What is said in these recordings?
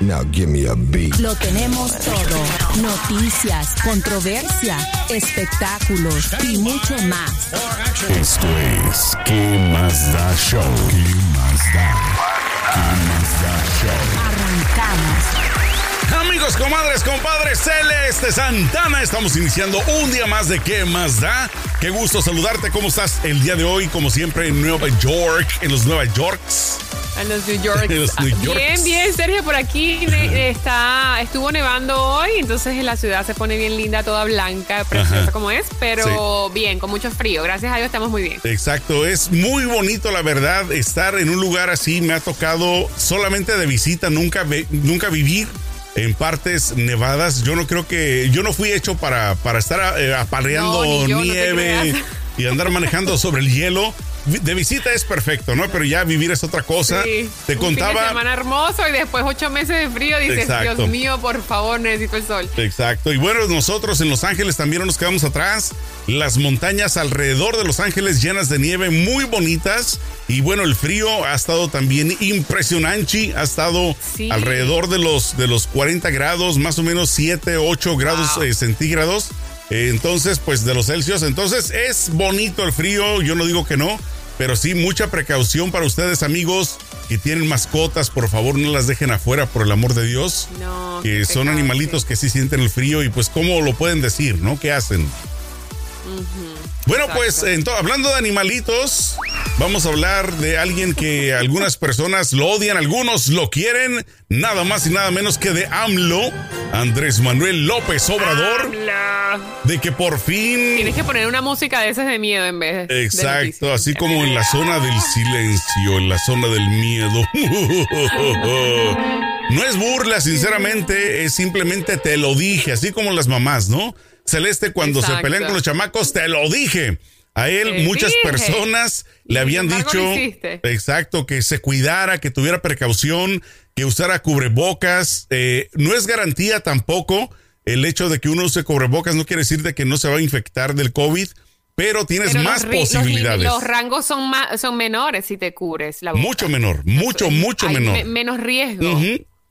Now give me a beat. Lo tenemos todo. Noticias, controversia, espectáculos y mucho más. Esto es ¿Qué más da show? ¿Qué más da? ¿Qué más da show? Arrancamos. Amigos, comadres, compadres, Celeste Santana, estamos iniciando un día más de ¿Qué más da? Qué gusto saludarte, ¿cómo estás el día de hoy? Como siempre en Nueva York, en los Nueva Yorks. En los New York. En los New Yorks. Bien, bien, Sergio, por aquí está, estuvo nevando hoy, entonces la ciudad se pone bien linda, toda blanca, preciosa Ajá. como es, pero bien, con mucho frío. Gracias a Dios estamos muy bien. Exacto, es muy bonito la verdad estar en un lugar así. Me ha tocado solamente de visita, nunca, nunca vivir en partes nevadas. Yo no creo que, yo no fui hecho para, para estar eh, apareando No, yo, nieve y andar manejando sobre el hielo. De visita es perfecto, ¿no? Pero ya vivir es otra cosa. Sí, Te un fin de contaba. semana hermoso y después ocho meses de frío. Dices, Exacto. Dios mío, por favor, necesito el sol. Exacto. Y bueno, nosotros en Los Ángeles también no nos quedamos atrás. Las montañas alrededor de Los Ángeles llenas de nieve muy bonitas. Y bueno, el frío ha estado también impresionante. Ha estado Sí. alrededor de los, de los 40 grados, más o menos 7, 8 grados Wow. eh, centígrados. Entonces, pues de los Celsius. Entonces es bonito el frío. Yo no digo que no. Pero sí, mucha precaución para ustedes, amigos, que tienen mascotas. Por favor, no las dejen afuera, por el amor de Dios No. que son pecado, animalitos sí. que sí sienten el frío y pues cómo lo pueden decir, ¿no? ¿Qué hacen? Bueno, Exacto. pues hablando de animalitos, vamos a hablar de alguien que algunas personas lo odian, algunos lo quieren, nada más y nada menos que de AMLO, Andrés Manuel López Obrador, de que por fin... Tienes que poner una música de esas de miedo en vez de. Exacto, así como en la zona del silencio, en la zona del miedo. No es burla, sinceramente, es simplemente te lo dije, así como las mamás, ¿no? Celeste, cuando se pelean con los chamacos, te lo dije. A él Te muchas dije. personas le habían dicho, exacto, que se cuidara, que tuviera precaución, que usara cubrebocas. Eh, no es garantía tampoco el hecho de que uno use cubrebocas, no quiere decir de que no se va a infectar del COVID, pero tienes Pero más los, los posibilidades. Los, rangos son, más, son menores si te cubres la boca. Mucho menor, mucho, mucho Hay menor. me- menos riesgo.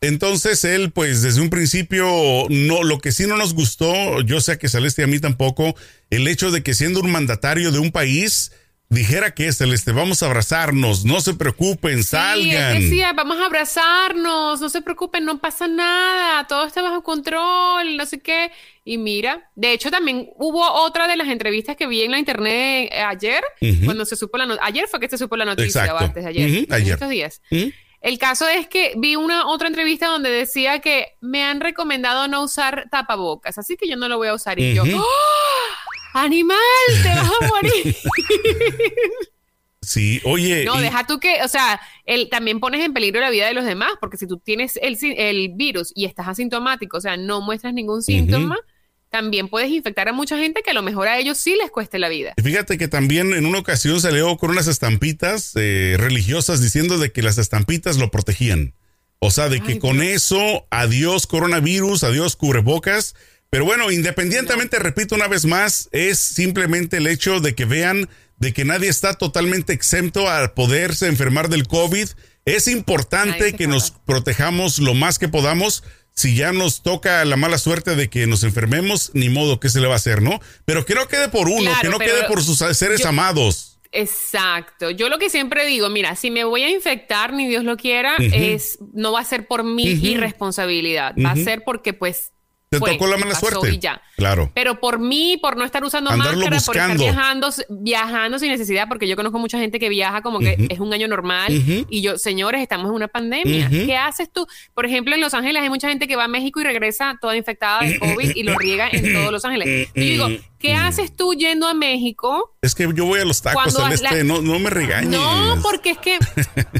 Entonces él, pues desde un principio, no, lo que sí no nos gustó, yo sé que Celeste y a mí tampoco, el hecho de que siendo un mandatario de un país, dijera que Celeste, vamos a abrazarnos, no se preocupen, Sí, salgan. él decía, vamos a abrazarnos, no se preocupen, no pasa nada, todo está bajo control, no sé qué. Y mira, de hecho también hubo otra de las entrevistas que vi en la internet eh, ayer, cuando se supo la noticia, ayer fue que se supo la noticia, Exacto. o antes de ayer, ayer. estos días. ¿Mm? El caso es que vi una otra entrevista donde decía que me han recomendado no usar tapabocas, así que yo no lo voy a usar. Y yo. ¡Oh! ¡Animal! ¡Te vas a morir! Sí, oye. No, y- deja tú que, o sea, el, también pones en peligro la vida de los demás, porque si tú tienes el virus y estás asintomático, o sea, no muestras ningún síntoma, también puedes infectar a mucha gente que a lo mejor a ellos sí les cueste la vida. Fíjate que también en una ocasión salió con unas estampitas eh, religiosas diciendo de que las estampitas lo protegían. O sea, de que con eso, adiós coronavirus, adiós cubrebocas. Pero bueno, independientemente, repito una vez más, es simplemente el hecho de que vean de que nadie está totalmente exento a poderse enfermar del COVID. Es importante que nos protejamos lo más que podamos. Si ya nos toca la mala suerte de que nos enfermemos, ni modo, ¿qué se le va a hacer, no? Pero que no quede por uno, Claro, que no quede por sus seres yo- amados. Exacto. Yo lo que siempre digo, mira, si me voy a infectar, ni Dios lo quiera, es no va a ser por mi irresponsabilidad, va a ser porque pues Te fue, tocó la mala suerte. y ya. Claro. Pero por mí, por no estar usando Andarlo máscara, por estar viajando, viajando sin necesidad, porque yo conozco mucha gente que viaja como que es un año normal y yo, señores, estamos en una pandemia. ¿Qué haces tú? Por ejemplo, en Los Ángeles hay mucha gente que va a México y regresa toda infectada de COVID y lo riega en todos Los Ángeles. Y yo digo, ¿qué haces tú yendo a México? Es que yo voy a los tacos Cuando celeste, la- no, no me regañes. No, porque es que,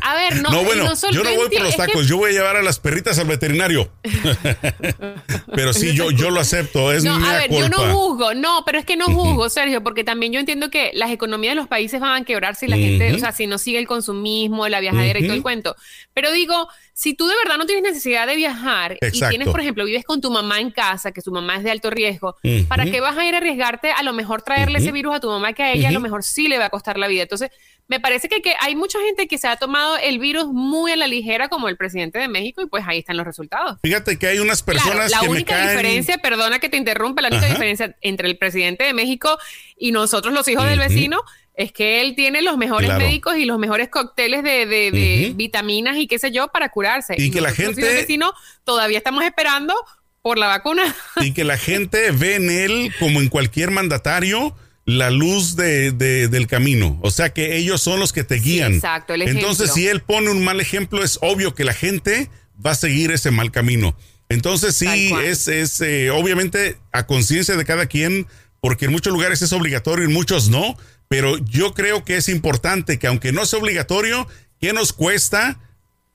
a ver, no, No, bueno, no solo- yo no voy por los que- tacos, yo voy a llevar a las perritas al veterinario. pero sí, yo, yo lo acepto, es No, mi a ver, yo no juzgo, no, pero es que no juzgo, Sergio, porque también yo entiendo que las economías de los países van a quebrar si la gente, o sea, si no sigue el consumismo, la viajadera y todo el cuento. Pero digo, si tú de verdad no tienes necesidad de viajar y tienes, por ejemplo, vives con tu mamá en casa, que su mamá es de alto riesgo. ¿para qué vas a ir a arriesgarte a lo mejor traerle ese virus a tu mamá que a ella a lo mejor sí le va a costar la vida? Entonces, me parece que, que hay mucha gente que se ha tomado el virus muy a la ligera, como el presidente de México, y pues ahí están los resultados. Fíjate que hay unas personas Claro, la que me única caen. diferencia, perdona que te interrumpa, la única Ajá. diferencia entre el presidente de México y nosotros los hijos del vecino es que él tiene los mejores Claro. médicos y los mejores cócteles de, de- de Ujú. vitaminas y qué sé yo para curarse. Y que la gente- hijos del vecino todavía estamos esperando por la vacuna. y que la gente ve en él, como en cualquier mandatario, la luz de, de- del camino. O sea que ellos son los que te guían. exacto, el ejemplo. Entonces, si él pone un mal ejemplo, es obvio que la gente va a seguir ese mal camino. Entonces, sí, es, es eh, obviamente a conciencia de cada quien, porque en muchos lugares es obligatorio y en muchos no. Pero yo creo que es importante que, aunque no sea obligatorio, ¿qué nos cuesta?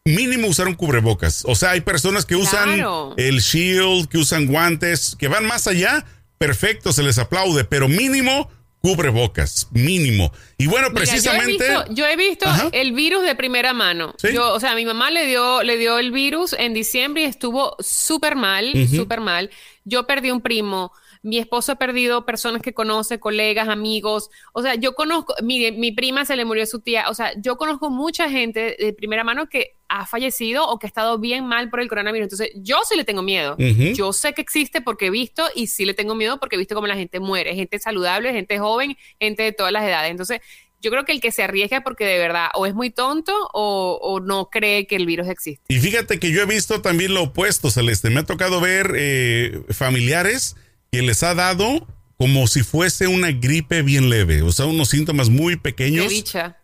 Mínimo usar un cubrebocas. O sea, hay personas que usan Claro. el shield, que usan guantes, que van más allá. Perfecto, se les aplaude, pero mínimo cubrebocas, mínimo. Y bueno, Mira, precisamente. yo he visto, yo he visto Ajá. el virus de primera mano. Sí. Yo, o sea, mi mamá le dio, le dio el virus en diciembre y estuvo súper mal, súper mal. Yo perdí un primo. Mi esposo ha perdido personas que conoce, colegas, amigos. O sea, yo conozco, mi, mi prima se le murió su tía. O sea, yo conozco mucha gente de primera mano que ha fallecido o que ha estado bien mal por el coronavirus. Entonces, yo sí le tengo miedo. Yo sé que existe porque he visto y sí le tengo miedo porque he visto cómo la gente muere. Gente saludable, gente joven, gente de todas las edades. Entonces, yo creo que el que se arriesga porque de verdad o es muy tonto o, o no cree que el virus existe. Y fíjate que yo he visto también lo opuesto, Celeste. Me ha tocado ver eh, familiares que les ha dado como si fuese una gripe bien leve, o sea, unos síntomas muy pequeños.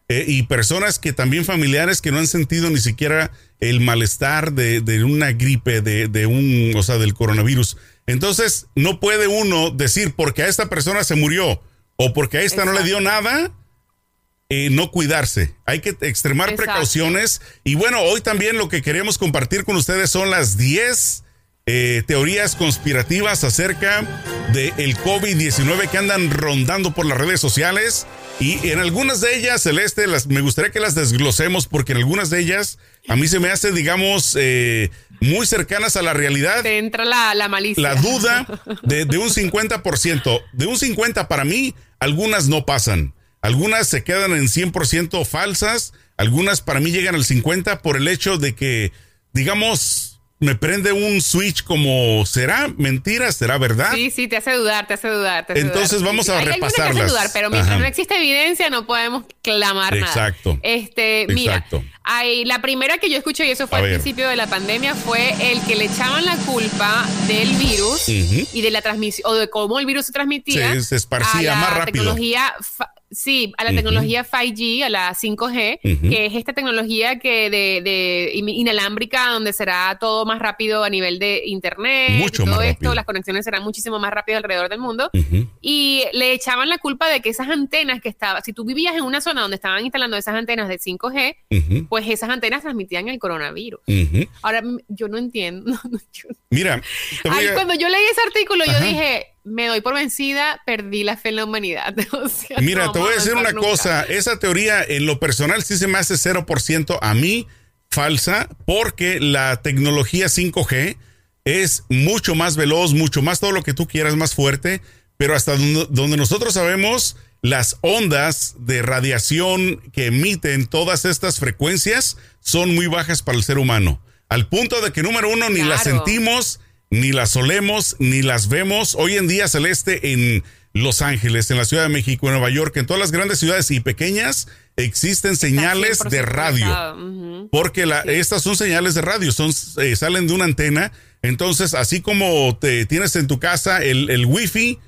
Eh, y personas que también familiares que no han sentido ni siquiera el malestar de, de una gripe, de, de un, o sea, del coronavirus. Entonces, no puede uno decir porque a esta persona se murió o porque a esta no le dio nada, eh, no cuidarse. Hay que extremar Exacto. precauciones. Y bueno, hoy también lo que queremos compartir con ustedes son las 10 eh, teorías conspirativas acerca del COVID-19 que andan rondando por las redes sociales. Y en algunas de ellas, Celeste, las, me gustaría que las desglosemos porque en algunas de ellas a mí se me hace, digamos, eh, muy cercanas a la realidad Te entra la, la malicia. la duda de, de un 50%. De un 50% para mí, algunas no pasan. Algunas se quedan en 100% falsas. Algunas para mí llegan al 50% por el hecho de que, digamos, me prende un switch como, ¿será mentira? ¿Será verdad? Sí, sí, te hace dudar, te hace dudar. te hace Entonces dudar. vamos Sí, a hay algunas que hacen repasarlas. dudar, pero mientras Ajá. no existe evidencia no podemos clamar Exacto. nada. Este, mira, Exacto. hay, la primera que yo escuché y eso fue A al ver. principio de la pandemia fue el que le echaban la culpa del virus y de la transmisión o de cómo el virus se transmitía. Sí, se esparcía a la más rápido. Tecnología Sí, a la tecnología 5G, a la 5G, Ujú. que es esta tecnología que de, de in- inalámbrica, donde será todo más rápido a nivel de internet, Mucho y todo más esto, rápido. las conexiones serán muchísimo más rápido alrededor del mundo. Y le echaban la culpa de que esas antenas que estaban, si tú vivías en una zona donde estaban instalando esas antenas de 5G, Ujú. pues esas antenas transmitían el coronavirus. Ahora, yo no entiendo. no, no, yo- Mira, Ay, cuando yo leí ese artículo, Ajá. yo dije, me doy por vencida, perdí la fe en la humanidad. O sea, Mira, no te voy a decir una nunca. cosa. Esa teoría, en lo personal, sí se me hace 0% a mí falsa, porque la tecnología 5G es mucho más veloz, mucho más todo lo que tú quieras, más fuerte, pero hasta donde, nosotros sabemos, las ondas de radiación que emiten todas estas frecuencias son muy bajas para el ser humano. Al punto de que, número uno, ni las sentimos, ni las olemos, ni las vemos. Hoy en día, Celeste, en Los Ángeles, en la Ciudad de México, en Nueva York, en todas las grandes ciudades y pequeñas, existen señales 100% de radio. Porque la, estas son señales de radio, son, eh, salen de una antena. Entonces, así como te tienes en tu casa el, el wifi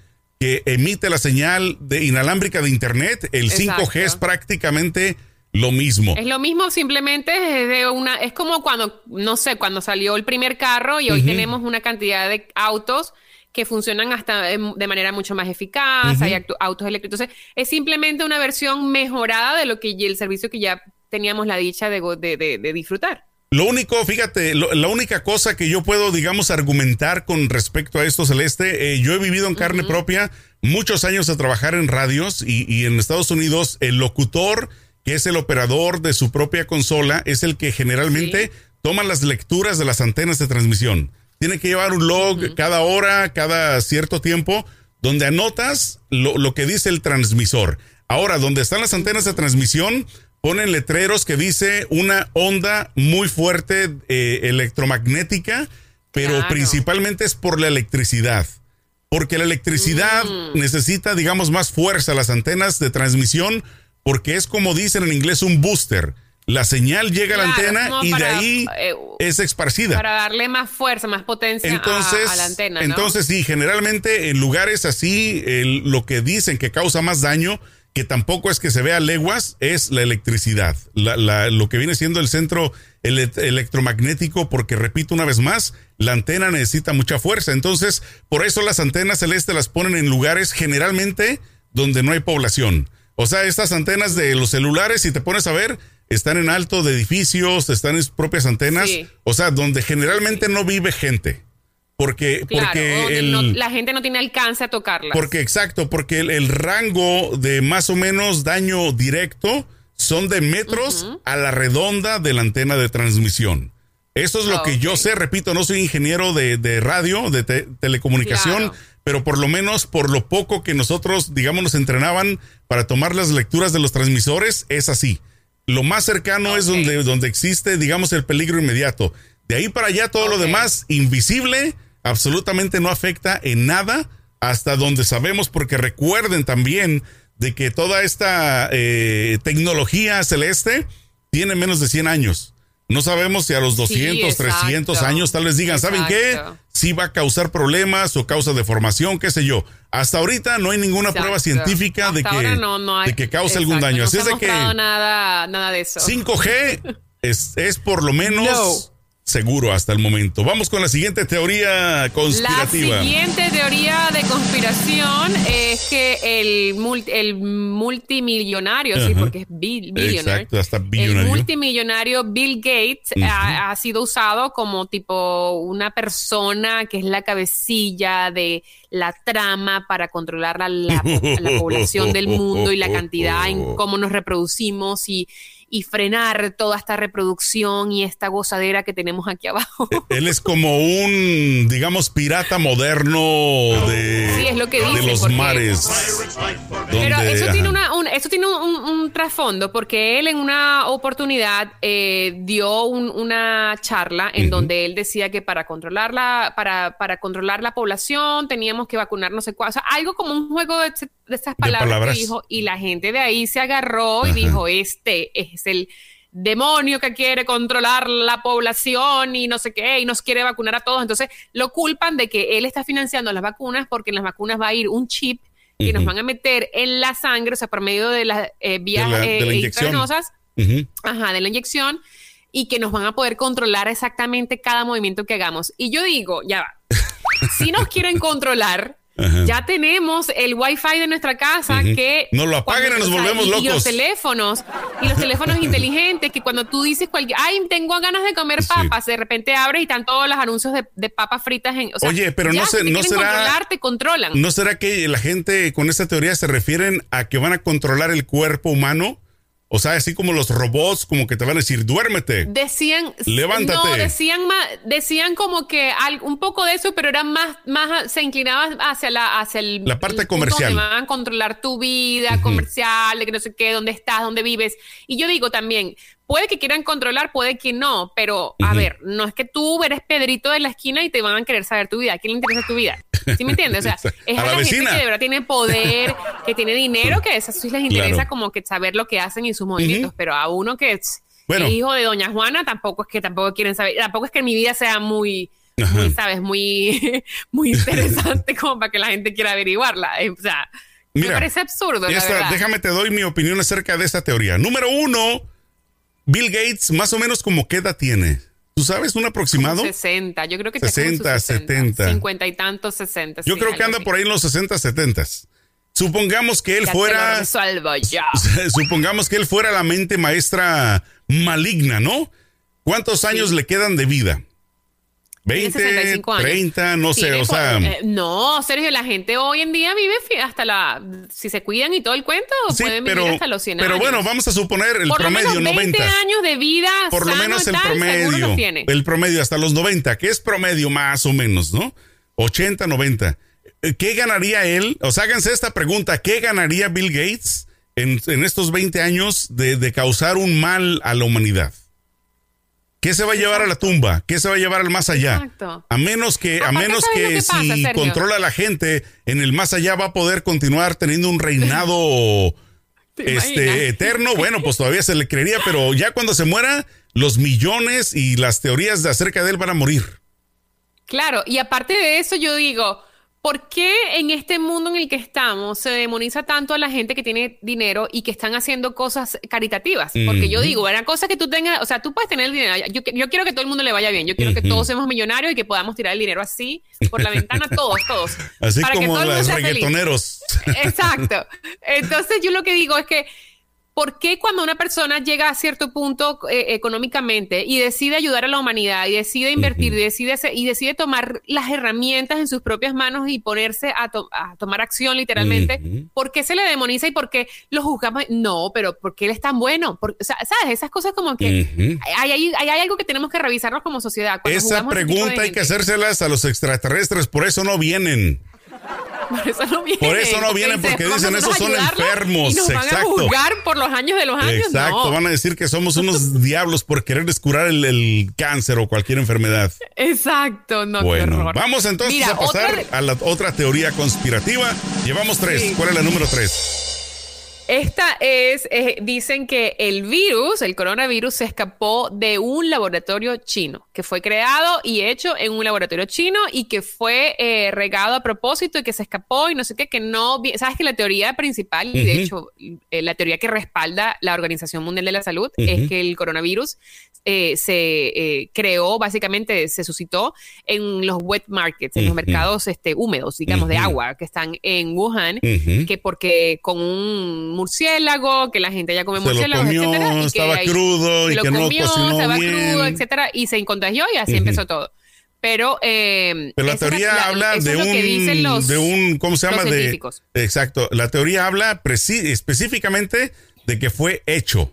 que emite la señal de inalámbrica de internet, el Exacto. 5G es prácticamente lo mismo. Es lo mismo, simplemente es de una, es como cuando, no sé, cuando salió el primer carro y hoy tenemos una cantidad de autos que funcionan hasta em, de manera mucho más eficaz, hay autos eléctricos. Entonces, es simplemente una versión mejorada de lo que el servicio que ya teníamos la dicha de, de- de- de disfrutar. Lo único, fíjate, lo- la única cosa que yo puedo, digamos, argumentar con respecto a esto, Celeste, eh, yo he vivido en carne propia muchos años de trabajar en radios y, y en Estados Unidos el locutor, que es el operador de su propia consola, es el que generalmente toma las lecturas de las antenas de transmisión. Tiene que llevar un log cada hora, cada cierto tiempo, donde anotas lo, lo que dice el transmisor. Ahora, donde están las antenas de transmisión, ponen letreros que dice una onda muy fuerte eh, electromagnética, pero Claro. principalmente es por la electricidad. Porque la electricidad Mm. necesita, digamos, más fuerza las antenas de transmisión, porque es como dicen en inglés un booster. La señal llega a la antena y de ahí eh, es esparcida. Para darle más fuerza, más potencia a- Entonces, a, la antena. ¿no? entonces sí, generalmente en lugares así, el- lo que dicen que causa más daño, que tampoco es que se vea leguas, es la electricidad. La- la- lo que viene siendo el centro ele- electromagnético, porque repito una vez más, la antena necesita mucha fuerza. Entonces, por eso las antenas celestes las ponen en lugares generalmente donde no hay población. O sea, estas antenas de los celulares, si te pones a ver, están en alto de edificios, están en sus propias antenas. Sí. O sea, donde generalmente no vive gente. Porque, Claro, porque donde el, no- la gente no tiene alcance a tocarlas. porque exacto, porque el, el rango de más o menos daño directo son de metros a la redonda de la antena de transmisión. Eso es lo Ah, que yo sé, repito, no soy ingeniero de, de radio, de te- telecomunicación, Claro. Pero por lo menos por lo poco que nosotros, digamos, nos entrenaban para tomar las lecturas de los transmisores, es así. Lo más cercano es donde, donde existe, digamos, el peligro inmediato. De ahí para allá todo lo demás, invisible, absolutamente no afecta en nada hasta donde sabemos, porque recuerden también de que toda esta eh, tecnología celeste tiene menos de 100 años. No sabemos si a los 200, exacto. 300 años tal vez digan, ¿saben qué? Si va a causar problemas o causa deformación, qué sé yo. Hasta ahorita no hay ninguna Exacto. prueba científica de que, no, no hay- de que cause algún daño. No Así se es de que nada, nada de eso. 5G es, es por lo menos No. Seguro hasta el momento. Vamos con la siguiente teoría La conspirativa. siguiente teoría de conspiración es que el, mul- el multimillonario, sí, porque es bill- billionaire, Exacto, hasta el billonario. multimillonario Bill Gates ha, ha sido usado como tipo una persona que es la cabecilla de la trama para controlar la, la la población del mundo y la cantidad en cómo nos reproducimos y, y frenar toda esta reproducción y esta gozadera que tenemos aquí abajo. Él es como un, digamos, pirata moderno de, Sí, es lo que de dicen, los mares. Pero eso ajá. tiene, una, un, eso tiene un, trasfondo porque él en una oportunidad eh, dio un- una charla en donde él decía que para controlar la, para, para controlar la población teníamos que vacunar no sé cuál, o sea, algo como un juego de, de esas palabras, palabras. que dijo y la gente de ahí se agarró y dijo, este es el demonio que quiere controlar la población y no sé qué, y nos quiere vacunar a todos. Entonces lo culpan de que él está financiando las vacunas porque en las vacunas va a ir un chip que nos Ujú. van a meter en la sangre, o sea, por medio de las eh, vías De la- de eh, la inyección. intravenosas, Ujú. ajá, de la inyección, y que nos van a poder controlar exactamente cada movimiento que hagamos. Y yo digo, ya va, si nos quieren controlar, Ajá. ya tenemos el wifi de nuestra casa que... Nos lo apaguen y nos volvemos y- Y locos. los teléfonos, y los teléfonos inteligentes, que cuando tú dices cualquier, ay, tengo ganas de comer Sí. papas, de repente abres y están todos los anuncios de, de papas fritas en... o sea, Oye, pero no si sé- te no será- controlar, te controlan. ¿No será que la gente con esta teoría se refieren a que van a controlar el cuerpo humano? O sea, así como los robots, como que te van a decir, duérmete. Decían, Levántate. no, decían más, decían como que al- un poco de eso, pero eran más, más, se inclinaban hacia la, hacia el, La parte el comercial. Van a controlar tu vida comercial, de que no sé qué, dónde estás, dónde vives. Y yo digo también, puede que quieran controlar, puede que no, pero a ver, no es que tú eres Pedrito de la esquina y te van a querer saber tu vida. ¿A quién le interesa tu vida? ¿Sí me entiendes? O sea, es A a, la la, gente que de verdad tiene poder, que tiene dinero, que a esas sí les interesa Claro. como que saber lo que hacen y sus movimientos, pero a uno que es Bueno. hijo de Doña Juana tampoco es que tampoco quieren saber, tampoco es que mi vida sea muy, muy sabes, muy, muy interesante como para que la gente quiera averiguarla. Eh, O sea, me Mira, parece absurdo, Esta- déjame te doy mi opinión acerca de esta teoría. Número uno, Bill Gates, más o menos como qué edad tiene. ¿Tú ¿Tú sabes un aproximado? 60, yo creo que está como en sus 60, 70. 50 y tantos, 60. Yo sí, creo que anda así. por ahí en los 60, 70. Supongamos que él Ya fuera yo. supongamos que él fuera la mente maestra maligna, ¿no? ¿Cuántos años le quedan de vida? Tiene 20, 65 años. 30, no sé, o sea, eh, no, Sergio, la gente hoy en día vive hasta la. Si se cuidan y todo el cuento, sí, pueden pero, vivir hasta los 100 pero años. bueno, vamos a suponer el por promedio lo menos 20 90. años de vida. Por lo sano menos y el tal, promedio. tiene. El promedio hasta los 90, que es promedio más o menos, ¿no? 80, 90. Eh, ¿Qué ganaría él? O sea, háganse esta pregunta, ¿qué ganaría Bill Gates en, en estos 20 años de, de causar un mal a la humanidad? ¿Qué se va a llevar a la tumba? ¿Qué se va a llevar al más allá? Exacto. A menos que, a menos ¿sabes lo que, que pasa, si Sergio? ¿Te imaginas? este eterno, bueno, pues todavía se le creería, pero ya cuando se muera, los millones y las teorías de acerca de él van a morir. Claro, y aparte de eso, yo digo, ¿por qué en este mundo en el que estamos se demoniza tanto a la gente que tiene dinero y que están haciendo cosas caritativas? Porque yo digo, una cosa que tú tengas, o sea, tú puedes tener el dinero, yo, yo quiero que todo el mundo le vaya bien, yo quiero que todos seamos millonarios y que podamos tirar el dinero así por la ventana, todos, todos. Así para que como todo el mundo los sea feliz. reggaetoneros. Exacto. Entonces yo lo que digo es que, ¿por qué cuando una persona llega a cierto punto eh, económicamente y decide ayudar a la humanidad y decide invertir y, decide hacer- y decide tomar las herramientas en sus propias manos y ponerse a, to- a tomar acción literalmente. ¿por qué se le demoniza y por qué lo juzgamos? No, pero ¿por qué él es tan bueno? Por- o sea, ¿Sabes? Esas cosas como que hay, hay- hay algo que tenemos que revisarnos como sociedad. Esa de pregunta hay que hacérselas a los extraterrestres, por eso no vienen. Por eso no vienen. Por eso no vienen, porque dicen, esos son enfermos, Y nos van a exacto. juzgar por los años de los años. Exacto, no. van a decir que somos unos diablos por querer descurar el, el cáncer o cualquier enfermedad. Exacto, no, Bueno, vamos entonces Mira, a pasar otra a la otra teoría conspirativa. Llevamos tres. Sí. ¿Cuál es la número tres? Esta es, eh, dicen que el virus, el coronavirus, se escapó de un laboratorio chino, que fue creado y hecho en un laboratorio chino y que fue eh, regado a propósito y que se escapó y no sé qué, que no, sabes que la teoría principal, y de hecho eh, la teoría que respalda la Organización Mundial de la Salud, es que el coronavirus eh, se eh, creó, básicamente se suscitó en los wet markets, en los mercados este, húmedos, digamos, de agua, que están en Wuhan que porque con un murciélago, que la gente ya come Se lo murciélagos, comió, etcétera, y estaba crudo y lo que no comió, cocinó estaba bien. crudo, etcétera, y se contagió y así empezó todo. Pero, eh, Pero la teoría la- habla de que dicen un, los- de un, ¿cómo se llama? De, exacto. La teoría habla específicamente de que fue hecho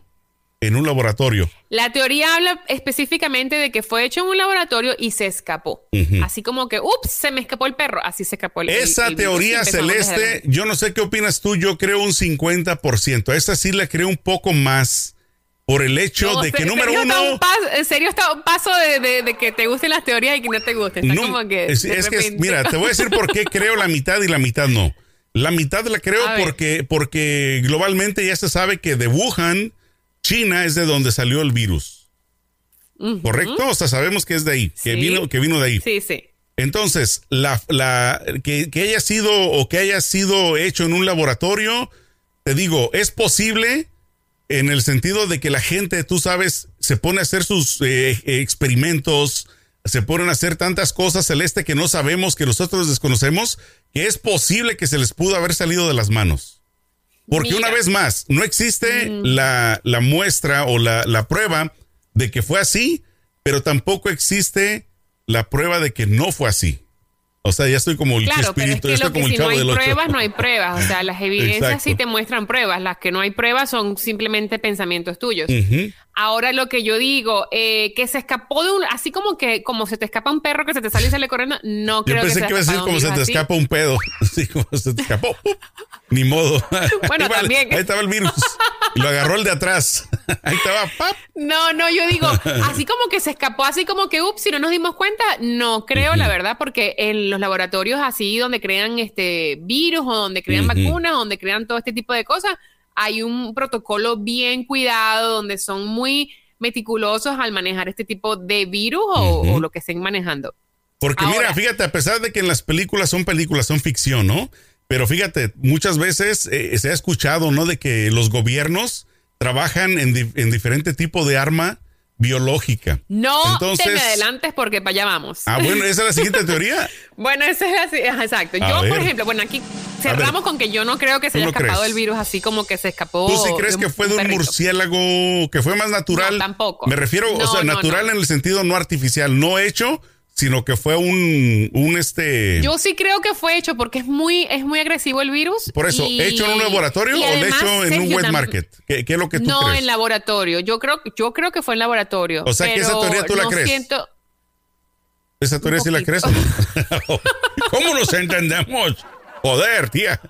en un laboratorio. La teoría habla específicamente de que fue hecho en un laboratorio y se escapó. Ujú. Así como que, ups, se me escapó el perro. Así se escapó el el- Esa el y teoría celeste, yo no sé qué opinas tú, yo creo un 50%. Esa sí la creo un poco más por el hecho No, de que número está uno... un pas- en serio está un paso de, de- de que te gusten las teorías y que no te gusten. Está No, como que. es, es que, mira, te voy a decir por qué creo la mitad y la mitad no. La mitad la creo porque, porque globalmente ya se sabe que de Wuhan, China es de donde salió el virus. ¿Correcto? O sea, sabemos que es de ahí, que, Sí. vino, que vino de ahí. Sí, sí. Entonces, la, la, que, que haya sido o que haya sido hecho en un laboratorio, te digo, es posible en el sentido de que la gente, tú sabes, se pone a hacer sus eh, experimentos, se ponen a hacer tantas cosas celeste que no sabemos, que nosotros desconocemos, que es posible que se les pudo haber salido de las manos. Porque Mira. una vez más, no existe la, la muestra o la, la prueba de que fue así, pero tampoco existe la prueba de que no fue así. O sea, ya estoy como el Claro, pero es espíritu, que ya estoy lo que como el si no chavo hay del ocho. pruebas, no hay pruebas. O sea, las evidencias Exacto. sí te muestran pruebas. Las que no hay pruebas son simplemente pensamientos tuyos. Ujú. Ahora lo que yo digo, eh, que se escapó de un, así como que como se te escapa un perro que se te sale y sale corriendo, no Yo creo pensé que, que iba a decir como se te escapa un pedo. Así como se te escapó. Ni modo. Bueno, Ahí el- también. Ahí estaba el virus. Y lo agarró el de atrás. Ahí estaba. ¡pap! No, no, yo digo, así como que se escapó, así como que, ups, si no nos dimos cuenta, no creo, la verdad, porque en los laboratorios así donde crean este virus o donde crean vacunas, donde crean todo este tipo de cosas, hay un protocolo bien cuidado, donde son muy meticulosos al manejar este tipo de virus o, lo que estén manejando. Porque Ahora- mira, fíjate, a pesar de que en las películas son películas, son ficción, ¿no? Pero fíjate, muchas veces eh, se ha escuchado, ¿no? De que los gobiernos trabajan en, di- en diferente tipo de arma biológica. No Entonces- te me adelantes porque para allá vamos. Ah, bueno, esa es la siguiente teoría. Bueno, esa es así, ajá, exacto. A Yo, ver. por ejemplo, bueno, aquí cerramos con que yo no creo que se ¿Tú haya no escapado crees? el virus así como que se escapó. ¿Tú sí crees de que fue de un murciélago que fue más natural? No, tampoco. Me refiero, o sea, natural en el sentido no artificial, no hecho, sino que fue un, un este. Yo sí creo que fue hecho porque es muy, es muy agresivo el virus. por eso, y- ¿hecho en un laboratorio y o además, hecho en un wet market? ¿Qué, qué es lo que tú no, crees? en laboratorio. Yo creo, yo creo que fue en laboratorio. O sea, que esa teoría tú la no crees. Siento, ¿Esa teoría sí la crees o no? ¿Cómo nos entendemos? Joder, tía.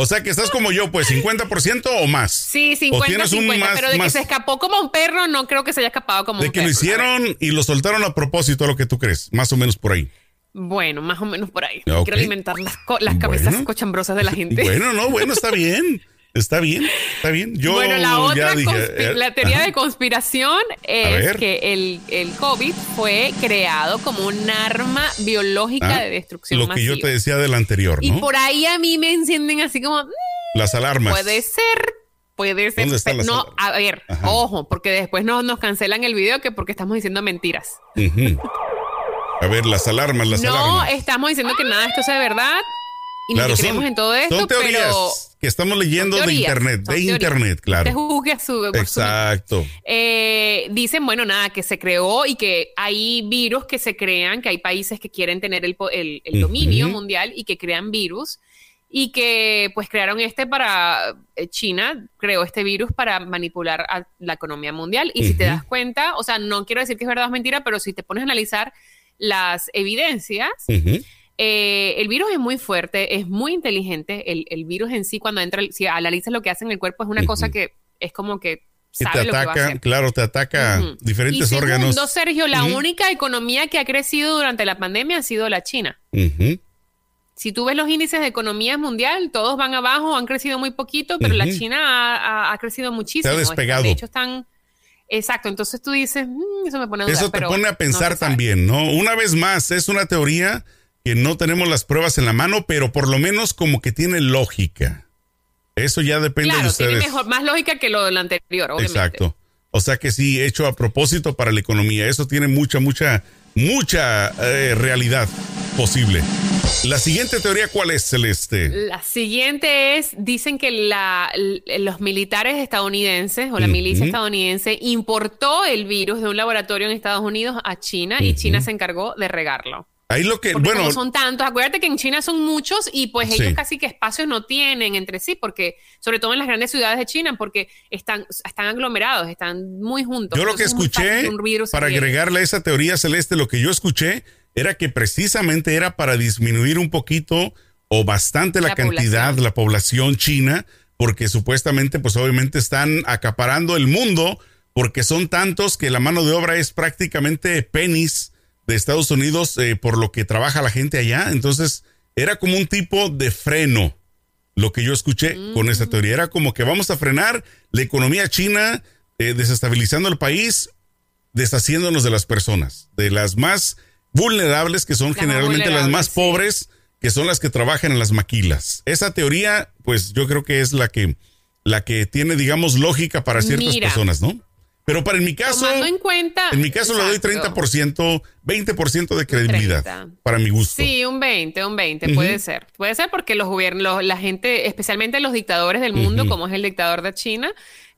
O sea que estás como yo, pues 50% o más. sí, O 50, tienes un 50, más- pero de más- que se escapó como un perro, no creo que se haya escapado como De un que perro. lo A ver. hicieron y lo soltaron a propósito, lo que tú crees, más o menos por ahí. Bueno, más o menos por ahí. Ok. Quiero alimentar las, co- las cabezas Bueno. cochambrosas de la gente. Bueno, no, bueno, está bien. Está bien, está bien. Yo bueno, la otra dije, eh, la teoría ajá. de conspiración es que el, el COVID fue creado como un arma biológica Ah, de destrucción Lo que yo te decía del anterior, Y ¿no? por ahí a mí me encienden así como, "Mm, Las alarmas. puede ser, puede ser. ¿Dónde están pero las no, alarmas? a ver, Ajá. ojo, porque después no, nos cancelan el video que porque estamos diciendo mentiras. A ver, las alarmas, las no, alarmas. estamos diciendo que nada de esto sea de verdad y Claro, ni que creemos en todo esto, pero que estamos leyendo de internet, de teorías. internet, claro. juzgue a su, Exacto. Eh, dicen, bueno, nada, que se creó y que hay virus que se crean, que hay países que quieren tener el, po- el- el dominio mundial y que crean virus y que pues crearon este para eh, China creó este virus para manipular a la economía mundial y si te das cuenta, o sea, no quiero decir que es verdad o es mentira, pero si te pones a analizar las evidencias, Ujú. Eh, el virus es muy fuerte, es muy inteligente. El, el virus en sí, cuando entra, si analizas lo que hace en el cuerpo, es una cosa que es como que sabe te ataca, claro, te ataca diferentes y órganos. Segundo, Sergio, la única economía que ha crecido durante la pandemia ha sido la China. Si tú ves los índices de economía mundial, todos van abajo, han crecido muy poquito, pero la. China ha, ha- ha crecido muchísimo. Se ha despegado. De hecho, están... Exacto, entonces tú dices, "Mm, eso me pone a dudar, Eso te pero pone a pensar también, ¿no? Una vez más, es una teoría que no tenemos las pruebas en la mano, pero por lo menos como que tiene lógica. Eso ya depende de ustedes. tiene mejor, más lógica que lo del anterior, obviamente. Exacto. O sea que sí, hecho a propósito para la economía. Eso tiene mucha, mucha, mucha eh, realidad posible. La siguiente teoría, ¿cuál es, Celeste? La siguiente es, dicen que la, los militares estadounidenses o la milicia estadounidense importó el virus de un laboratorio en Estados Unidos a China y. China se encargó de regarlo. Ahí lo que, Porque bueno, como son tantos, acuérdate que en China son muchos y pues Sí. ellos casi que espacios no tienen entre sí, porque sobre todo en las grandes ciudades de China, porque están, están aglomerados, están muy juntos. yo lo que es escuché, para agregarle a esa teoría, Celeste, lo que yo escuché era que precisamente era para disminuir un poquito o bastante la, La cantidad, población. la población china, porque supuestamente, pues obviamente están acaparando el mundo, porque son tantos que la mano de obra es prácticamente penis de Estados Unidos eh, por lo que trabaja la gente allá. Entonces, era como un tipo de freno lo que yo escuché con esa teoría. Era como que vamos a frenar la economía china, eh, desestabilizando el país, deshaciéndonos de las personas, de las más vulnerables, que son generalmente las más sí. pobres, que son las que trabajan en las maquilas. Esa teoría, pues yo creo que es la que, la que tiene, digamos, lógica para ciertas Mira. personas, ¿no? Pero para en mi caso, Tomando en cuenta. en mi caso le doy Exacto. 30%, 20% de credibilidad, 30. para mi gusto. Sí, un 20, un 20, Ujú. puede ser. Puede ser porque los gobiernos, la gente, especialmente los dictadores del mundo, Ujú. como es el dictador de China,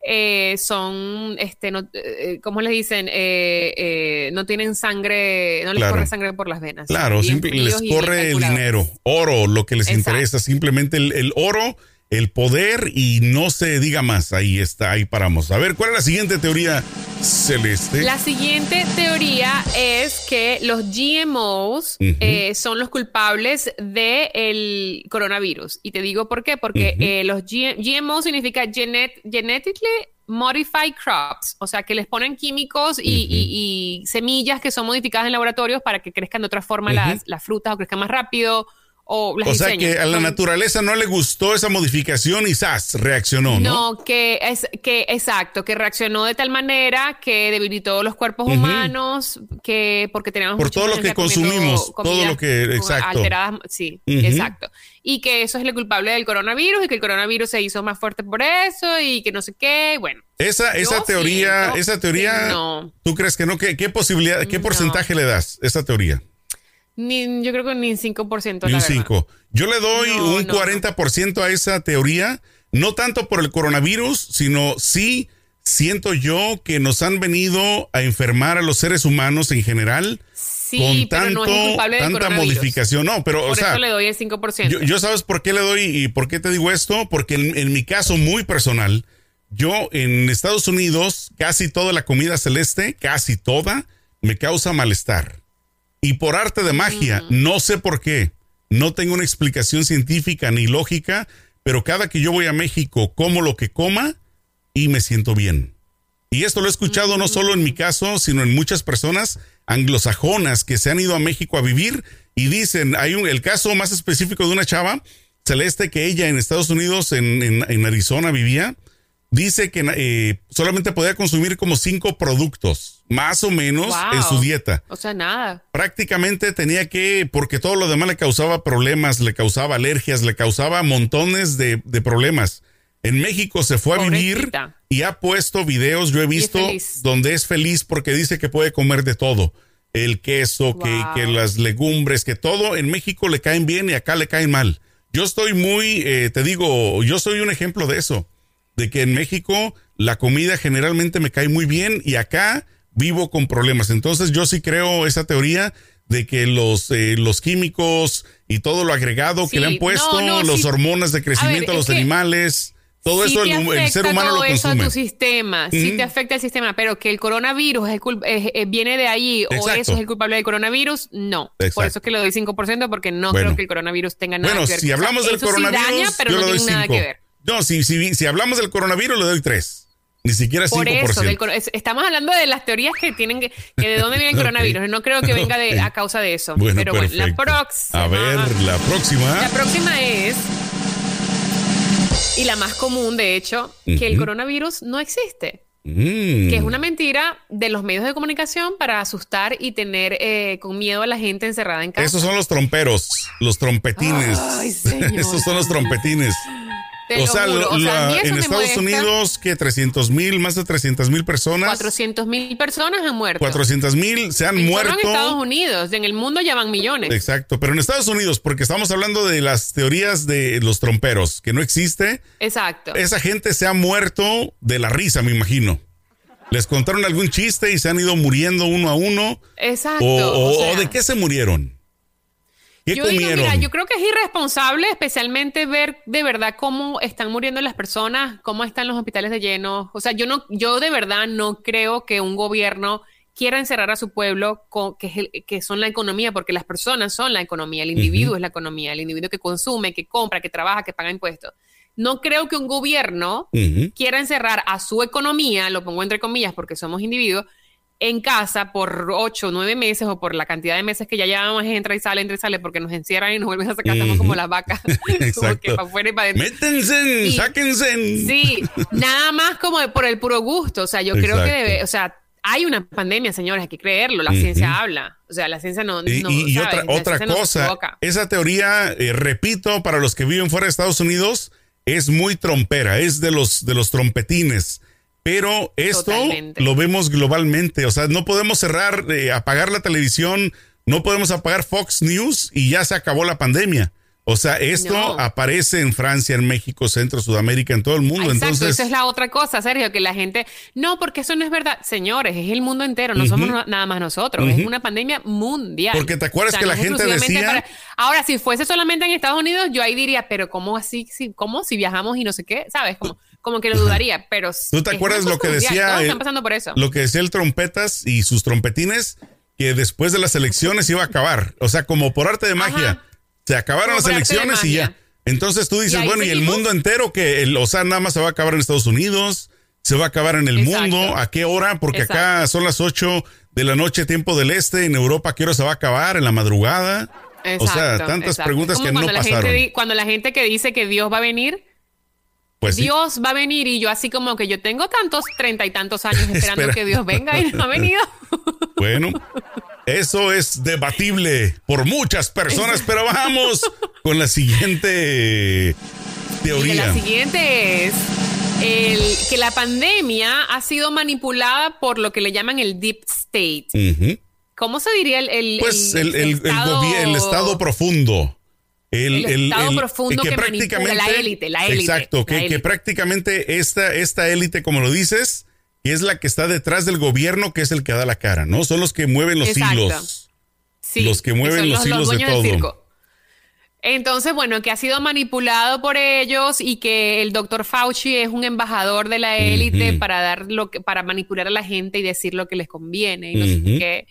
eh, son, este, no, eh, ¿cómo les dicen? Eh, eh, no tienen sangre, no les Claro. corre sangre por las venas. Claro, simple- les corre el dinero, oro, lo que les Exacto. interesa, simplemente el, el oro, el poder y no se diga más. Ahí está, ahí paramos. A ver, ¿cuál es la siguiente teoría celeste? La siguiente teoría es que los GMOs eh, son los culpables del coronavirus. Y te digo por qué. Porque eh, los G- GMO significa genet- genetically modified crops. O sea, que les ponen químicos y, y- y semillas que son modificadas en laboratorios para que crezcan de otra forma las, las frutas o crezcan más rápido o las o sea diseñan. que a la naturaleza no le gustó esa modificación y ¡zas! reaccionó, ¿no? No, que es que exacto, que reaccionó de tal manera que debilitó los cuerpos humanos, que porque teníamos Por todo lo que consumimos, todo lo que- exacto. alteradas, sí, exacto. y que eso es el culpable del coronavirus y que el coronavirus se hizo más fuerte por eso y que no sé qué, bueno. Esa, esa teoría, esa teoría, no. ¿tú crees que no? ¿Qué, qué posibilidad, qué No. porcentaje le das a esa teoría? Ni, yo creo que ni un 5%. Ni la un verdad. 5. Yo le doy No, un no, 40% a esa teoría, no tanto por el coronavirus, sino sí siento yo que nos han venido a enfermar a los seres humanos en general Sí, con tanto, tanta modificación. No, pero Por o sea, eso le doy el 5%. yo, yo sabes por qué le doy y por qué te digo esto, porque en, en mi caso muy personal, yo en Estados Unidos casi toda la comida celeste, casi toda, me causa malestar. Y por arte de magia, no sé por qué, no tengo una explicación científica ni lógica, pero cada que yo voy a México como lo que coma y me siento bien. Y esto lo he escuchado no solo en mi caso, sino en muchas personas anglosajonas que se han ido a México a vivir y dicen, hay un, el caso más específico de una chava, Celeste, que ella en Estados Unidos, en, en- en Arizona vivía, dice que eh, solamente podía consumir como cinco productos, más o menos, Wow. en su dieta O sea, nada. prácticamente tenía que, porque todo lo demás le causaba problemas, le causaba alergias, le causaba montones de, de problemas. En México se fue a vivir y ha puesto videos, yo he visto, donde es feliz porque dice que puede comer de todo. El queso, que, que las legumbres, que todo en México le caen bien y acá le caen mal. Yo estoy muy, eh, te digo, yo soy un ejemplo de eso, de que en México la comida generalmente me cae muy bien y acá vivo con problemas. Entonces yo sí creo esa teoría de que los, eh, los químicos y todo lo agregado que Sí, le han puesto, no, no, los sí. hormonas de crecimiento a, es los que animales, todo Sí eso el, el ser humano todo lo eso a consume. tu sistema, sí Ujú. te afecta el sistema, pero que el coronavirus es el es- es- viene de ahí o Exacto. eso es el culpable del coronavirus, no. Exacto. Por eso es que le doy 5% porque no Bueno. creo que el coronavirus tenga nada Bueno, que ver. si O sea, hablamos del sí coronavirus, daña, pero yo no le doy tiene nada 5. que ver. No, si, si, si hablamos del coronavirus, le doy 3. Ni siquiera 5%. Por eso, del estamos hablando de las teorías que tienen que, que de dónde viene el coronavirus. No creo que venga de, a causa de eso. Bueno, pero bueno, la perfecto. próxima. A ver, la próxima. La próxima es, y la más común, de hecho, que el coronavirus no existe. Mm. Que es una mentira de los medios de comunicación para asustar y tener eh, con miedo a la gente encerrada en casa. Esos son los tromperos, los trompetines. Ay. Esos son los trompetines. Te o sea, lo- O la- en Estados molesta. Unidos, que 300 mil, más de 300 mil personas. 400 mil personas han muerto. 400 mil se han muerto. en Estados Unidos. En el mundo ya van millones. Exacto, pero en Estados Unidos, porque estamos hablando de las teorías de los tromperos, que no existe. Exacto. Esa gente se ha muerto de la risa, me imagino. Les contaron algún chiste y se han ido muriendo uno a uno. Exacto. O, o- o sea, o de qué se murieron? ¿Qué yo comieron? digo, mira, yo creo que es irresponsable, especialmente ver de verdad cómo están muriendo las personas, cómo están los hospitales de llenos. O sea, yo no, yo de verdad no creo que un gobierno quiera encerrar a su pueblo, con, que, es el- que son la economía, porque las personas son la economía, el individuo es la economía, el individuo que consume, que compra, que trabaja, que paga impuestos. No creo que un gobierno quiera encerrar a su economía, lo pongo entre comillas porque somos individuos, en casa por ocho o nueve meses o por la cantidad de meses que ya llevamos entra y sale, entra y sale porque nos encierran y nos vuelven a sacar, estamos como las vacas, como que para afuera y para adentro. Métense, sáquense. Sí, nada más como de- por el puro gusto, o sea, yo creo que debe, o sea, hay una pandemia, señores, hay que creerlo, la ciencia habla, o sea, la ciencia no... No, y- otra, otra cosa, esa teoría, eh, repito, para los que viven fuera de Estados Unidos, es muy trompera, es de los, de los trompetines. Pero esto Totalmente. lo vemos globalmente, o sea, no podemos cerrar, eh, apagar la televisión, no podemos apagar Fox News y ya se acabó la pandemia. O sea, esto No. aparece en Francia, en México, Centro, Sudamérica, en todo el mundo. Exacto, Entonces, esa es la otra cosa, Sergio, que la gente, no, porque eso no es verdad. Señores, es el mundo entero, no somos nada más nosotros, es una pandemia mundial. Porque te acuerdas que la no gente decía- Ahora, si fuese solamente en Estados Unidos, yo ahí diría, pero ¿cómo así? Si, ¿Cómo si viajamos y no sé qué? ¿Sabes? Como, como que lo dudaría, pero... ¿Tú te acuerdas lo que mundial, decía Todos están pasando por eso. lo que decía el trompetas y sus trompetines? Que después de las elecciones iba a acabar. O sea, como por arte de magia. Ajá. Se acabaron Como las elecciones y ya. Entonces tú dices, Y bueno, y el mundo entero que, el, o sea, nada más se va a acabar en Estados Unidos, se va a acabar en el Exacto. mundo. ¿A qué hora? Porque acá son las 8 de la noche, tiempo del este. En Europa, ¿a qué hora se va a acabar? En la madrugada. o sea, tantas preguntas que no gente pasaron. cuando la gente que dice que Dios va a venir, Pues sí. Dios va a venir y yo así como que yo tengo tantos treinta y tantos años esperando Espera. que Dios venga y no ha venido. Bueno, eso es debatible por muchas personas, pero vamos con la siguiente teoría. la siguiente es el, que la pandemia ha sido manipulada por lo que le llaman el deep state. ¿Cómo se diría el, pues el, estado, el, estado profundo. El, estado profundo que, manipula la élite, la élite. Exacto, que, prácticamente esta, esta élite, como lo dices, es la que está detrás del gobierno, que es el que da la cara, ¿no? Son los que mueven los hilos. Sí, los que mueven los, hilos de todo. Entonces, bueno, que ha sido manipulado por ellos y que el doctor Fauci es un embajador de la élite para dar lo que, para manipular a la gente y decir lo que les conviene y no sé qué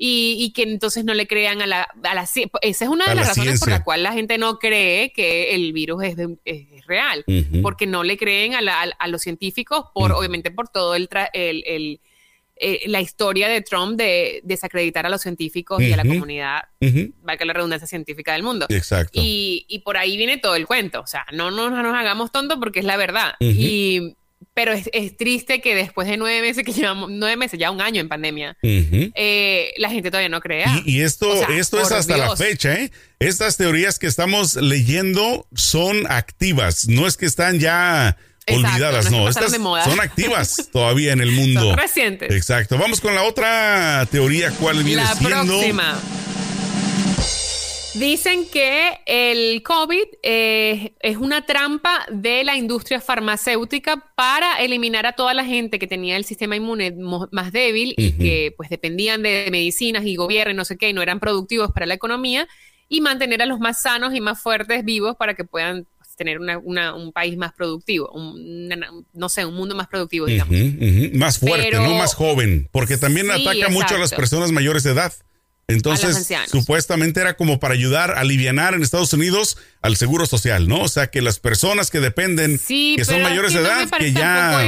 y, que entonces no le crean a la, a la esa es una de las razones por la cual la gente no cree que el virus es, real, porque no le creen a, a, los científicos por obviamente por todo el, el, eh, la historia de Trump de desacreditar a los científicos y a la comunidad, valga la redundancia científica del mundo. Exacto. Y, y, por ahí viene todo el cuento. O sea, no, no, nos hagamos tontos porque es la verdad. Y pero es, triste que después de nueve meses, que llevamos nueve meses, ya un año en pandemia, eh, la gente todavía no crea. Y, esto, esto es hasta la fecha, ¿eh? Estas teorías que estamos leyendo son activas, no es que están ya olvidadas, no, estas son activas todavía en el mundo. Son recientes. Exacto. Vamos con la otra teoría, ¿cuál viene la Próxima. Dicen que el COVID eh, es una trampa de la industria farmacéutica para eliminar a toda la gente que tenía el sistema inmune más débil y que pues dependían de medicinas y gobierno y no sé qué, y no eran productivos para la economía, y mantener a los más sanos y más fuertes vivos para que puedan pues, tener un país más productivo, no sé, un mundo más productivo, digamos. Más fuerte, no más joven, porque también ataca mucho a las personas mayores de edad. Entonces, supuestamente era como para ayudar a aliviar en Estados Unidos al seguro social, ¿no? O sea, que las personas que dependen, que son mayores de edad, que ya...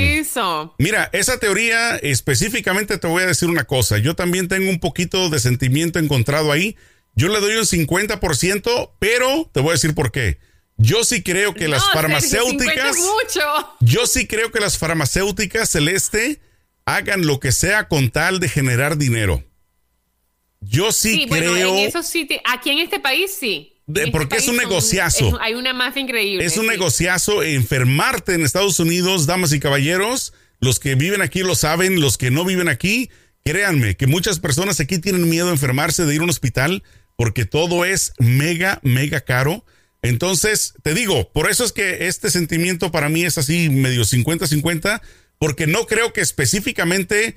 Mira, esa teoría específicamente te voy a decir una cosa. Yo también tengo un poquito de sentimiento encontrado ahí. Yo le doy un 50%, pero te voy a decir por qué. Yo sí creo que las farmacéuticas... Yo sí creo que las farmacéuticas celeste hagan lo que sea con tal de generar dinero. Yo sí, creo. Bueno, en aquí en este país sí. Este porque es un negociazo. hay una más increíble. Es un negociazo enfermarte en Estados Unidos, damas y caballeros. Los que viven aquí lo saben, los que no viven aquí, créanme que muchas personas aquí tienen miedo a enfermarse, de ir a un hospital, porque todo es mega, mega caro. Entonces, te digo, por eso es que este sentimiento para mí es así medio 50-50, porque no creo que específicamente,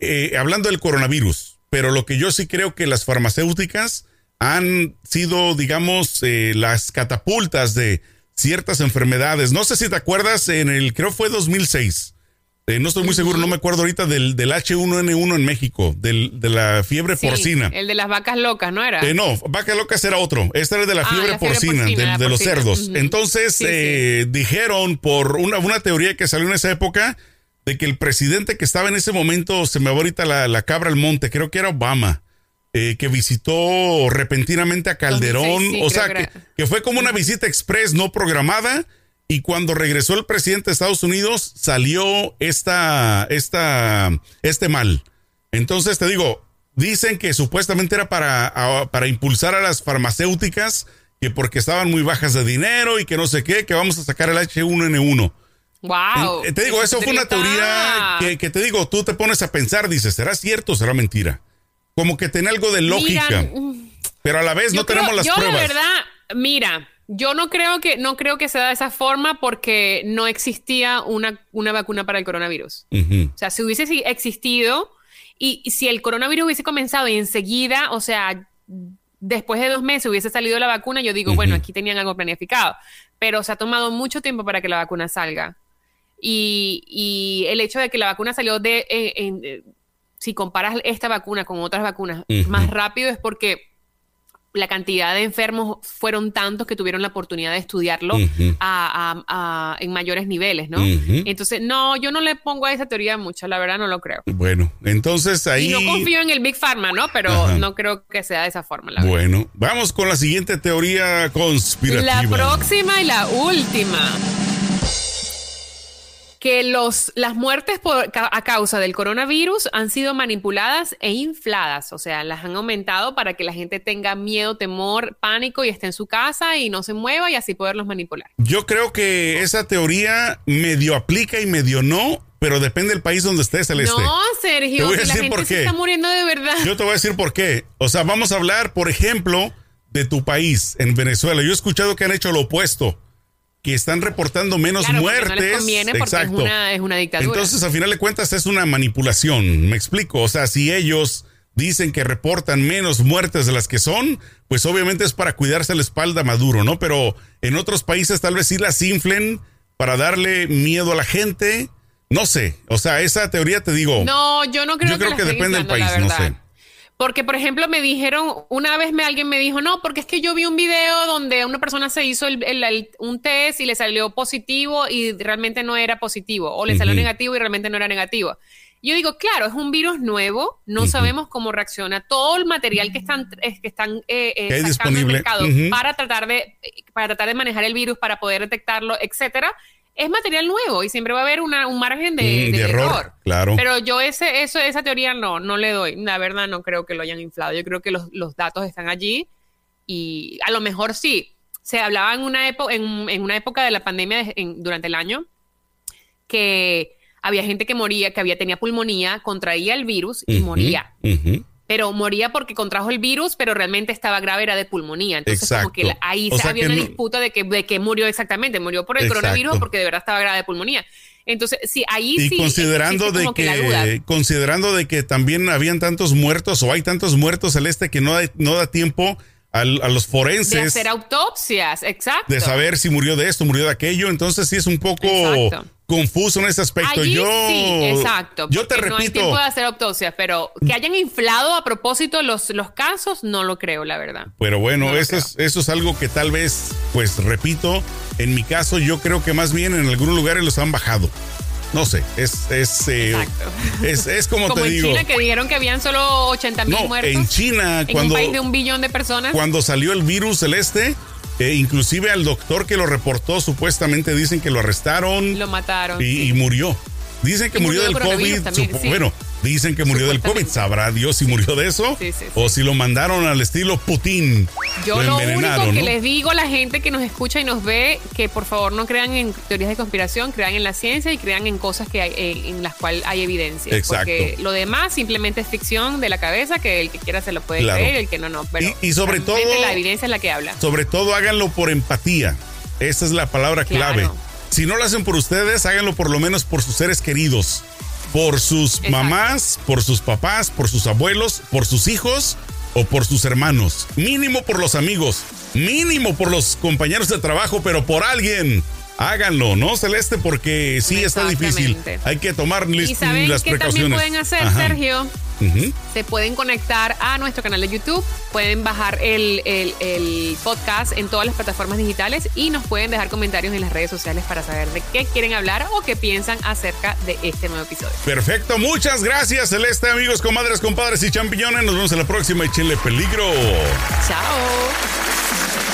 eh, hablando del coronavirus, pero lo que yo sí creo que las farmacéuticas han sido, digamos, eh, las catapultas de ciertas enfermedades. No sé si te acuerdas, en el, creo fue 2006. Eh, no estoy muy seguro, no me acuerdo ahorita del, del H1N1 en México, del, de la fiebre porcina. El de las vacas locas, ¿no era? Eh, no, vacas locas era otro. Este era de la ah, fiebre porcina, de, los cerdos. Entonces, dijeron por una, una teoría que salió en esa época de que el presidente que estaba en ese momento, se me va ahorita la, cabra al monte, creo que era Obama, eh, que visitó repentinamente a Calderón, o sea, que, fue como una visita express no programada, y cuando regresó el presidente de Estados Unidos salió esta, esta, este mal. Entonces te digo, dicen que supuestamente era para, para impulsar a las farmacéuticas, que porque estaban muy bajas de dinero y que no sé qué, que vamos a sacar el H1N1. Wow. Eh, te digo, eso fue una teoría que, te digo, tú te pones a pensar, dices, ¿será cierto o será mentira? Como que tiene algo de lógica. Mm, pero a la vez no tenemos las pruebas. Yo la verdad, mira, yo no creo que no creo que sea de esa forma porque no existía una, una vacuna para el coronavirus. O sea, si hubiese existido y, si el coronavirus hubiese comenzado y enseguida, o sea, después de dos meses hubiese salido la vacuna, yo digo, bueno, aquí tenían algo planificado. Pero se ha tomado mucho tiempo para que la vacuna salga. Y, el hecho de que la vacuna salió de, eh, si comparas esta vacuna con otras vacunas más rápido es porque la cantidad de enfermos fueron tantos que tuvieron la oportunidad de estudiarlo en mayores niveles, ¿no? Entonces, no, yo no le pongo a esa teoría mucho, la verdad no lo creo. Bueno, entonces ahí... Y no confío en el Big Pharma, ¿no? Pero no creo que sea de esa forma, la Bueno, vamos con la siguiente teoría conspirativa. La próxima y la última. Que los, las muertes por, a causa del coronavirus han sido manipuladas e infladas, o sea, las han aumentado para que la gente tenga miedo, temor, pánico y esté en su casa y no se mueva y así poderlos manipular. Yo creo que esa teoría medio aplica y medio no, pero depende del país donde estés, Celeste. No, Sergio, la gente se está muriendo de verdad. Yo te voy a decir por qué. O sea, vamos a hablar, por ejemplo, de tu país, en Venezuela. Yo he escuchado que han hecho lo opuesto que están reportando menos muertes. No Exacto. Es una, dictadura. Entonces, al final de cuentas, es una manipulación. Me explico. O sea, si ellos dicen que reportan menos muertes de las que son, pues obviamente es para cuidarse la espalda Maduro, ¿no? Pero en otros países tal vez sí las inflen para darle miedo a la gente. No sé. O sea, esa teoría te digo. No, yo no creo yo creo que depende del país, no sé. Porque, por ejemplo, me dijeron, una vez me, alguien me dijo, no, porque es que yo vi un video donde una persona se hizo un test y le salió positivo y realmente no era positivo, o le salió negativo y realmente no era negativo. Yo digo, claro, es un virus nuevo, no sabemos cómo reacciona. Todo el material que están, que están eh, eh sacando mercado para tratar de para tratar de manejar el virus, para poder detectarlo, etcétera, es material nuevo y siempre va a haber un margen de, mm, error, Claro. Pero yo ese, eso, esa teoría no, no le doy. La verdad no creo que lo hayan inflado. Yo creo que los, datos están allí y a lo mejor sí. Se hablaba en una, época en, en, una época de la pandemia durante el año que había gente que moría, que había tenía pulmonía, contraía el virus y moría pero moría porque contrajo el virus, pero realmente estaba grave, era de pulmonía. Entonces, como que ahí había una disputa de que, de que murió exactamente. Murió por el coronavirus o porque de verdad estaba grave de pulmonía. Entonces, sí, ahí y sí. Considerando de que, considerando de que también habían tantos muertos o hay tantos muertos celeste que no, no da tiempo a, los forenses. De hacer autopsias, exacto. De saber si murió de esto, murió de aquello. Entonces sí es un poco confuso en ese aspecto. yo, sí, exacto. Yo te repito. No hay tiempo de hacer autopsias, pero que hayan inflado a propósito los, los casos, no lo creo, la verdad. Pero bueno, eso, es, eso es algo que tal vez, pues repito, en mi caso, yo creo que más bien en algunos lugares los han bajado. No sé, es, es, eh, es, es, como, como te en digo. China que dijeron que habían solo 80 mil no, muertos. En China, cuando. un país de un billón de personas. Cuando salió el virus celeste, eh, inclusive al doctor que lo reportó, supuestamente dicen que lo arrestaron. Lo mataron. Y, y murió. Dicen que murió, del COVID. Bueno, dicen que murió del COVID. ¿Sabrá Dios si murió de eso? o si lo mandaron al estilo Putin. Yo lo, único que les digo a la gente que nos escucha y nos ve, que por favor no crean en teorías de conspiración, crean en la ciencia y crean en cosas que hay, en, las cuales hay evidencia. Exacto. Porque lo demás simplemente es ficción de la cabeza, que el que quiera se lo puede creer, el que no, no. Pero y, sobre todo. La evidencia es la que habla. Sobre todo háganlo por empatía. Esa es la palabra clave. Si no lo hacen por ustedes, háganlo por lo menos por sus seres queridos. Por sus mamás, por sus papás, por sus abuelos, por sus hijos o por sus hermanos. Mínimo por los amigos. Mínimo por los compañeros de trabajo, pero por alguien. Háganlo, ¿no, Celeste? Porque sí está difícil. Hay que tomar ¿Y saben las qué también pueden hacer, Sergio? Se pueden conectar a nuestro canal de YouTube, pueden bajar el, podcast en todas las plataformas digitales y nos pueden dejar comentarios en las redes sociales para saber de qué quieren hablar o qué piensan acerca de este nuevo episodio. Perfecto, muchas gracias Celeste, amigos, comadres, compadres y champiñones. Nos vemos en la próxima y Chile Peligro. Chao.